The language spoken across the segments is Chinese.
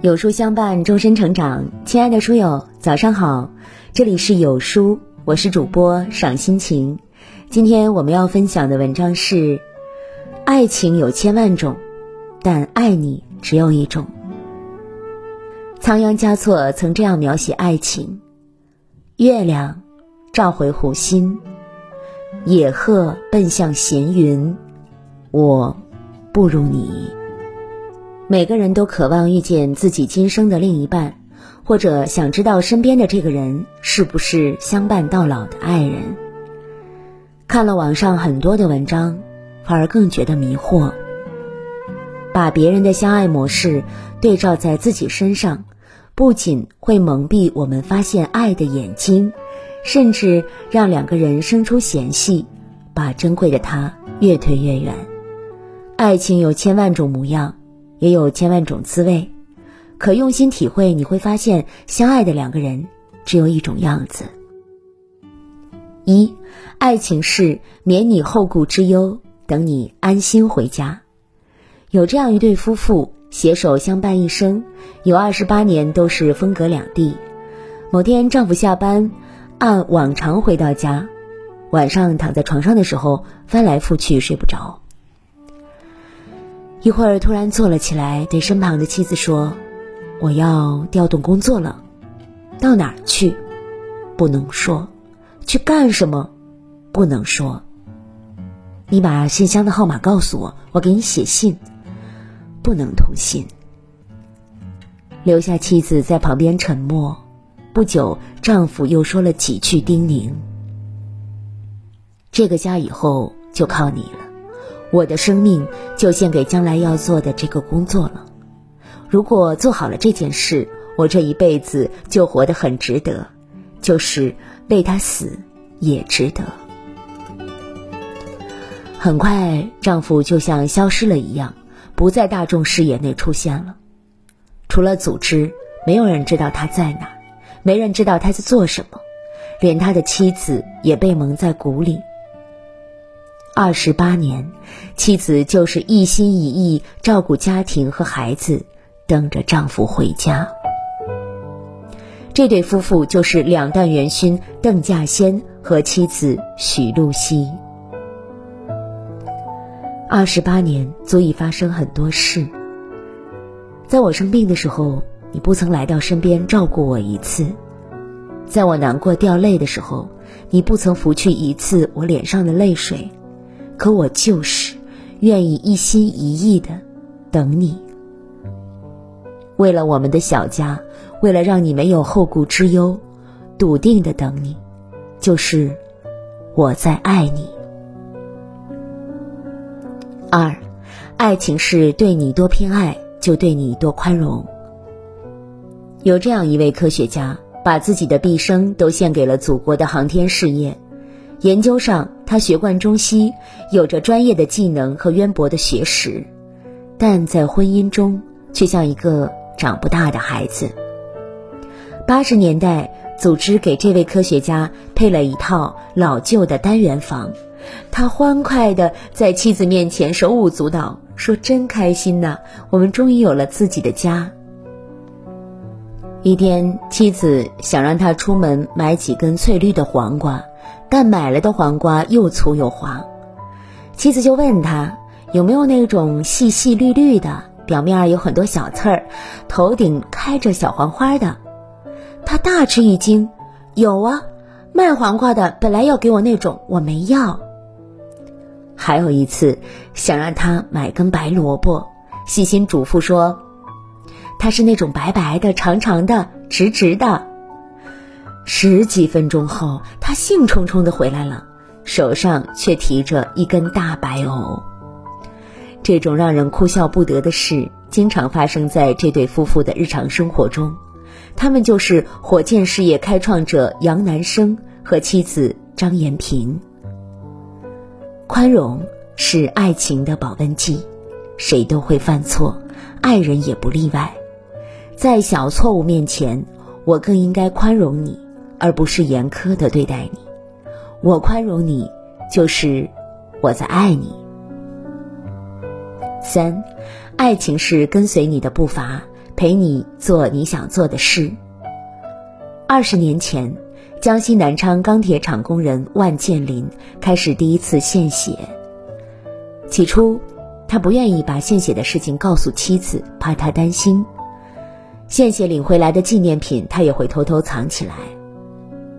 有书相伴，终身成长。亲爱的书友，早上好，这里是有书，我是主播赏心情。今天我们要分享的文章是：爱情有千万种，但爱你只有一种。仓央嘉措曾这样描写爱情：月亮照回湖心，野鹤奔向闲云，我不如你。每个人都渴望遇见自己今生的另一半，或者想知道身边的这个人是不是相伴到老的爱人。看了网上很多的文章，反而更觉得迷惑。把别人的相爱模式对照在自己身上，不仅会蒙蔽我们发现爱的眼睛，甚至让两个人生出嫌隙，把珍贵的他越推越远。爱情有千万种模样。也有千万种滋味，可用心体会，你会发现，相爱的两个人只有一种样子。一，爱情是免你后顾之忧，等你安心回家。有这样一对夫妇，携手相伴一生，有二十八年都是分隔两地。某天，丈夫下班，按往常回到家，晚上躺在床上的时候，翻来覆去睡不着。一会儿突然坐了起来，对身旁的妻子说：“我要调动工作了，到哪儿去？不能说。去干什么？不能说。你把信箱的号码告诉我，我给你写信。不能通信。”留下妻子在旁边沉默。不久，丈夫又说了几句叮咛：“这个家以后就靠你了。”我的生命就献给将来要做的这个工作了。如果做好了这件事，我这一辈子就活得很值得，就是为他死也值得。很快，丈夫就像消失了一样，不在大众视野内出现了。除了组织，没有人知道他在哪，没人知道他在做什么，连他的妻子也被蒙在鼓里。二十八年，妻子就是一心一意照顾家庭和孩子，等着丈夫回家。这对夫妇就是两弹元勋邓稼先和妻子许露西。二十八年足以发生很多事。在我生病的时候，你不曾来到身边照顾我一次；在我难过掉泪的时候，你不曾拂去一次我脸上的泪水。可我就是愿意一心一意的等你，为了我们的小家，为了让你没有后顾之忧，笃定的等你，就是我在爱你。二，爱情是对你多偏爱，就对你多宽容。有这样一位科学家，把自己的毕生都献给了祖国的航天事业。研究上，他学贯中西，有着专业的技能和渊博的学识，但在婚姻中却像一个长不大的孩子。八十年代，组织给这位科学家配了一套老旧的单元房，他欢快地在妻子面前手舞足蹈，说：“真开心呐，我们终于有了自己的家。”一天，妻子想让他出门买几根翠绿的黄瓜。但买来的黄瓜又粗又黄，妻子就问他有没有那种细细绿绿的，表面有很多小刺儿，头顶开着小黄花的。他大吃一惊，有啊，卖黄瓜的本来要给我那种，我没要。还有一次，想让他买根白萝卜，细心嘱咐说，它是那种白白的、长长的、直直的。十几分钟后，他兴冲冲地回来了，手上却提着一根大白藕。这种让人哭笑不得的事，经常发生在这对夫妇的日常生活中。他们就是火箭事业开创者杨南生和妻子张延平。宽容是爱情的保温剂，谁都会犯错，爱人也不例外。在小错误面前，我更应该宽容你。而不是严苛的对待你，我宽容你，就是我在爱你。三，爱情是跟随你的步伐，陪你做你想做的事。二十年前，江西南昌钢铁厂工人万建林开始第一次献血。起初，他不愿意把献血的事情告诉妻子，怕她担心。献血领回来的纪念品，他也会偷偷藏起来。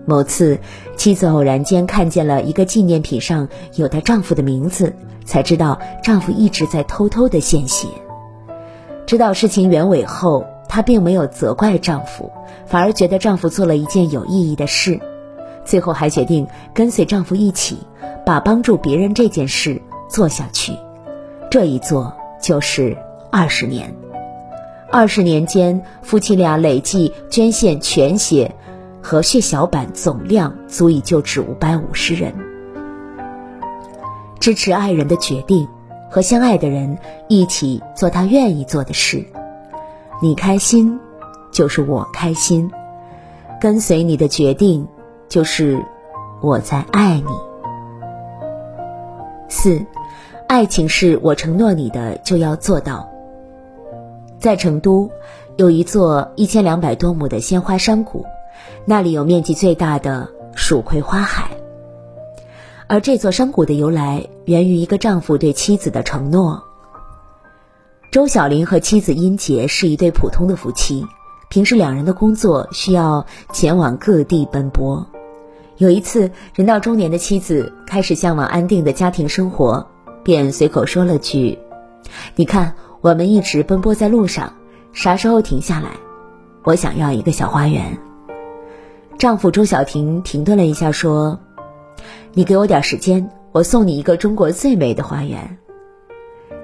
某次，妻子偶然间看见了一个纪念品上有她丈夫的名字，才知道丈夫一直在偷偷的献血。知道事情原委后，她并没有责怪丈夫，反而觉得丈夫做了一件有意义的事。最后还决定跟随丈夫一起，把帮助别人这件事做下去。这一做就是二十年。二十年间，夫妻俩累计捐献全血和血小板总量足以救治五百五十人。支持爱人的决定，和相爱的人一起做他愿意做的事。你开心，就是我开心；跟随你的决定，就是我在爱你。四，爱情是我承诺你的，就要做到。在成都，有一座一千两百多亩的鲜花山谷，那里有面积最大的蜀葵花海。而这座山谷的由来，源于一个丈夫对妻子的承诺。周小林和妻子殷杰是一对普通的夫妻，平时两人的工作需要前往各地奔波。有一次，人到中年的妻子开始向往安定的家庭生活，便随口说了句：“你看。”我们一直奔波在路上，啥时候停下来？我想要一个小花园。丈夫周小婷停顿了一下，说：“你给我点时间，我送你一个中国最美的花园。”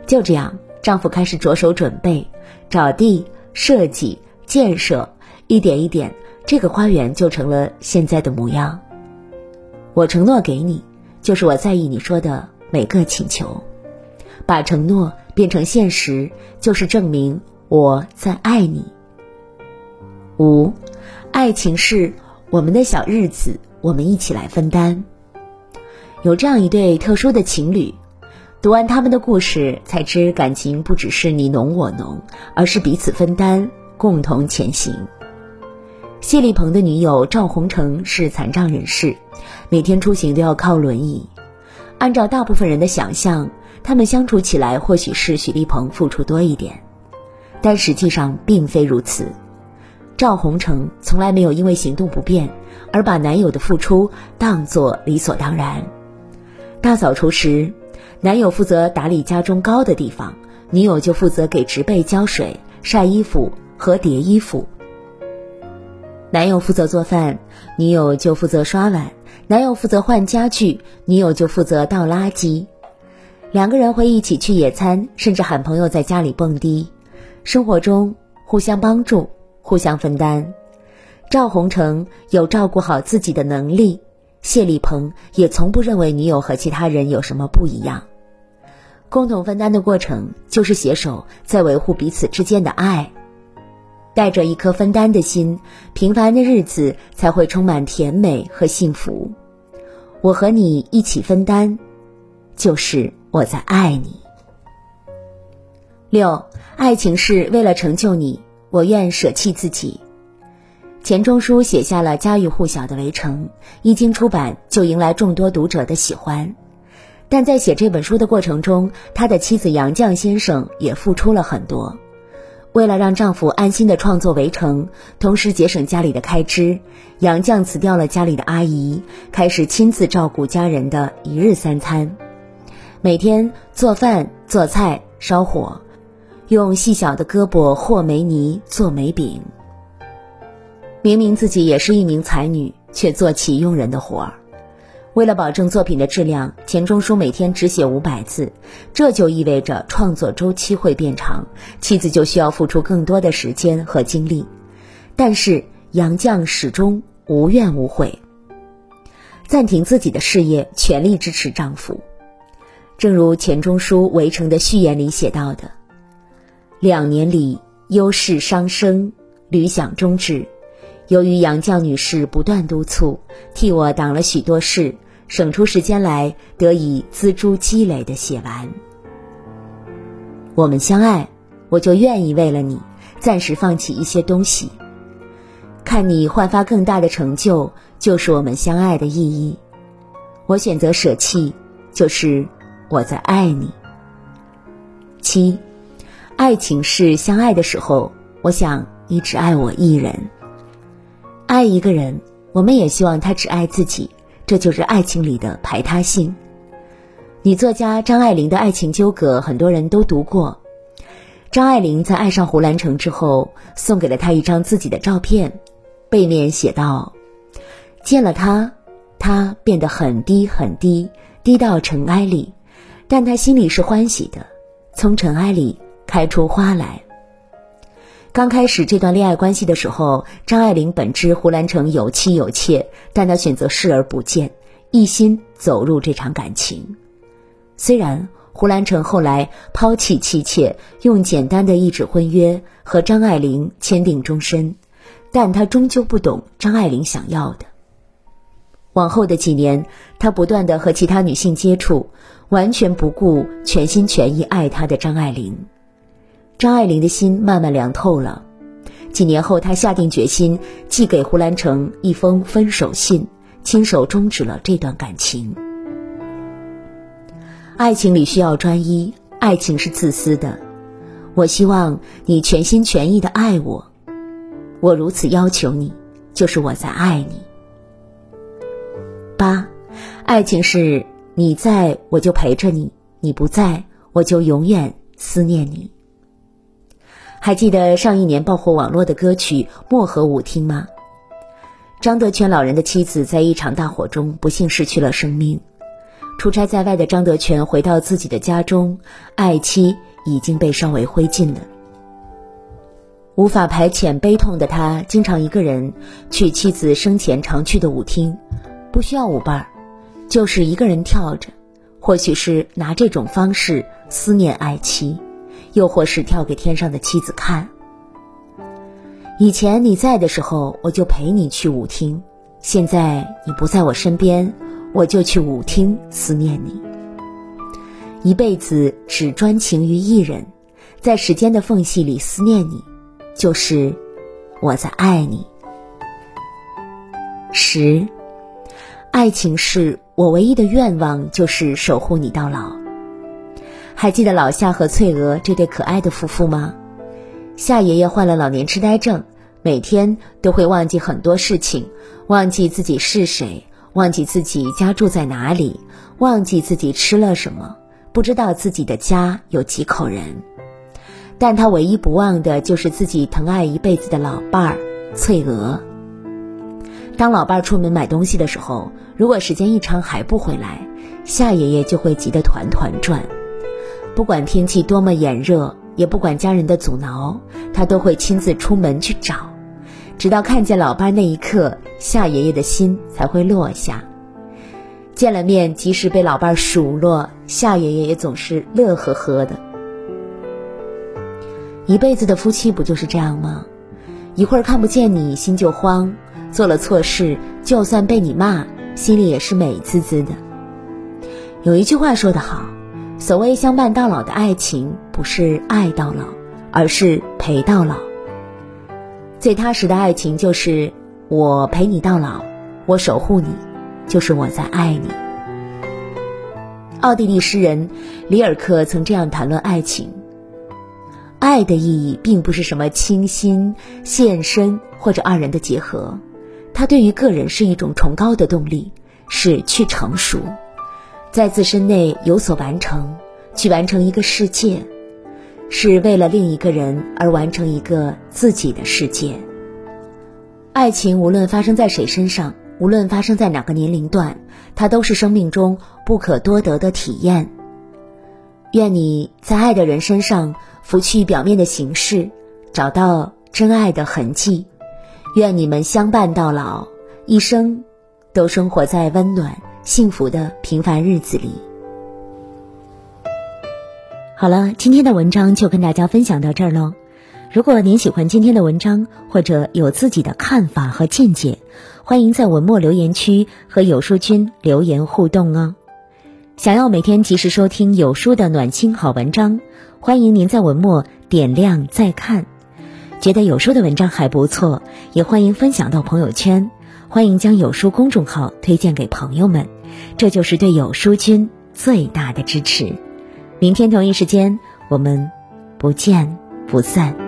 就这样，丈夫开始着手准备、找地、设计、建设，一点一点，这个花园就成了现在的模样。我承诺给你，就是我在意你说的每个请求，把承诺。变成现实，就是证明我在爱你。五，爱情是我们的小日子，我们一起来分担。有这样一对特殊的情侣，读完他们的故事，才知感情不只是你侬我侬，而是彼此分担，共同前行。谢立鹏的女友赵红成是残障人士，每天出行都要靠轮椅。按照大部分人的想象。他们相处起来，或许是许立鹏付出多一点，但实际上并非如此。赵红成从来没有因为行动不便而把男友的付出当作理所当然。大扫除时，男友负责打理家中高的地方，女友就负责给植被浇水、晒衣服和叠衣服。男友负责做饭，女友就负责刷碗；男友负责换家具，女友就负责倒垃圾。两个人会一起去野餐，甚至喊朋友在家里蹦迪，生活中互相帮助，互相分担。赵红成有照顾好自己的能力，谢立鹏也从不认为女友和其他人有什么不一样。共同分担的过程，就是携手在维护彼此之间的爱。带着一颗分担的心，平凡的日子才会充满甜美和幸福。我和你一起分担，就是。我在爱你。六，爱情是为了成就你，我愿舍弃自己。钱钟书写下了家喻户晓的《围城》，一经出版就迎来众多读者的喜欢。但在写这本书的过程中，他的妻子杨绛先生也付出了很多。为了让丈夫安心的创作《围城》，同时节省家里的开支，杨绛辞掉了家里的阿姨，开始亲自照顾家人的一日三餐。每天做饭、做菜、烧火，用细小的胳膊和煤泥做煤饼。明明自己也是一名才女，却做起佣人的活儿。为了保证作品的质量，钱钟书每天只写五百字，这就意味着创作周期会变长，妻子就需要付出更多的时间和精力。但是杨绛始终无怨无悔，暂停自己的事业，全力支持丈夫。正如钱钟书《围城》的序言里写到的：“两年里，忧事伤生，屡想终止。由于杨绛女士不断督促，替我挡了许多事，省出时间来，得以锱铢积累的写完。我们相爱，我就愿意为了你，暂时放弃一些东西。看你焕发更大的成就，就是我们相爱的意义。我选择舍弃，就是我在爱你。七，爱情是相爱的时候，我想你只爱我一人。爱一个人，我们也希望他只爱自己，这就是爱情里的排他性。女作家张爱玲的爱情纠葛，很多人都读过。张爱玲在爱上胡兰成之后，送给了他一张自己的照片，背面写道：“见了他，他变得很低很低，低到尘埃里，但他心里是欢喜的，从尘埃里开出花来。”刚开始这段恋爱关系的时候，张爱玲本知胡兰成有妻有妾，但她选择视而不见，一心走入这场感情。虽然胡兰成后来抛弃妻妾，用简单的一纸婚约和张爱玲签订终身，但他终究不懂张爱玲想要的。往后的几年，他不断的和其他女性接触，完全不顾全心全意爱他的张爱玲。张爱玲的心慢慢凉透了。几年后，她下定决心寄给胡兰成一封分手信，亲手终止了这段感情。爱情里需要专一，爱情是自私的。我希望你全心全意的爱我，我如此要求你，就是我在爱你。八，爱情是你在我就陪着你，你不在我就永远思念你。还记得上一年爆火网络的歌曲《漠河舞厅》吗？张德全老人的妻子在一场大火中不幸失去了生命。出差在外的张德全回到自己的家中，爱妻已经被烧为灰烬了。无法排遣悲痛的他，经常一个人去妻子生前常去的舞厅，不需要舞伴儿，就是一个人跳着。或许是拿这种方式思念爱妻，又或是跳给天上的妻子看。以前你在的时候，我就陪你去舞厅；现在你不在我身边。我就去舞厅思念你，一辈子只专情于一人，在时间的缝隙里思念你，就是我在爱你。十，爱情是我唯一的愿望，就是守护你到老。还记得老夏和翠娥这对可爱的夫妇吗？夏爷爷患了老年痴呆症，每天都会忘记很多事情，忘记自己是谁。忘记自己家住在哪里，忘记自己吃了什么，不知道自己的家有几口人，但他唯一不忘的就是自己疼爱一辈子的老伴儿翠娥。当老伴儿出门买东西的时候，如果时间一长还不回来，夏爷爷就会急得团团转。不管天气多么炎热，也不管家人的阻挠，他都会亲自出门去找。直到看见老伴那一刻，夏爷爷的心才会落下。见了面，即使被老伴数落，夏爷爷也总是乐呵呵的。一辈子的夫妻不就是这样吗？一会儿看不见你，心就慌；做了错事，就算被你骂，心里也是美滋滋的。有一句话说得好：“所谓相伴到老的爱情，不是爱到老，而是陪到老。”最踏实的爱情就是我陪你到老，我守护你，就是我在爱你。奥地利诗人里尔克曾这样谈论爱情：爱的意义并不是什么倾心、献身或者二人的结合，它对于个人是一种崇高的动力，是去成熟，在自身内有所完成，去完成一个世界。是为了另一个人而完成一个自己的世界。爱情无论发生在谁身上，无论发生在哪个年龄段，它都是生命中不可多得的体验。愿你在爱的人身上拂去表面的形式，找到真爱的痕迹。愿你们相伴到老，一生都生活在温暖幸福的平凡日子里。好了，今天的文章就跟大家分享到这儿喽。如果您喜欢今天的文章，或者有自己的看法和见解，欢迎在文末留言区和有书君留言互动哦。想要每天及时收听有书的暖心好文章，欢迎您在文末点亮再看。觉得有书的文章还不错，也欢迎分享到朋友圈，欢迎将有书公众号推荐给朋友们，这就是对有书君最大的支持。明天同一时间，我们不见不散。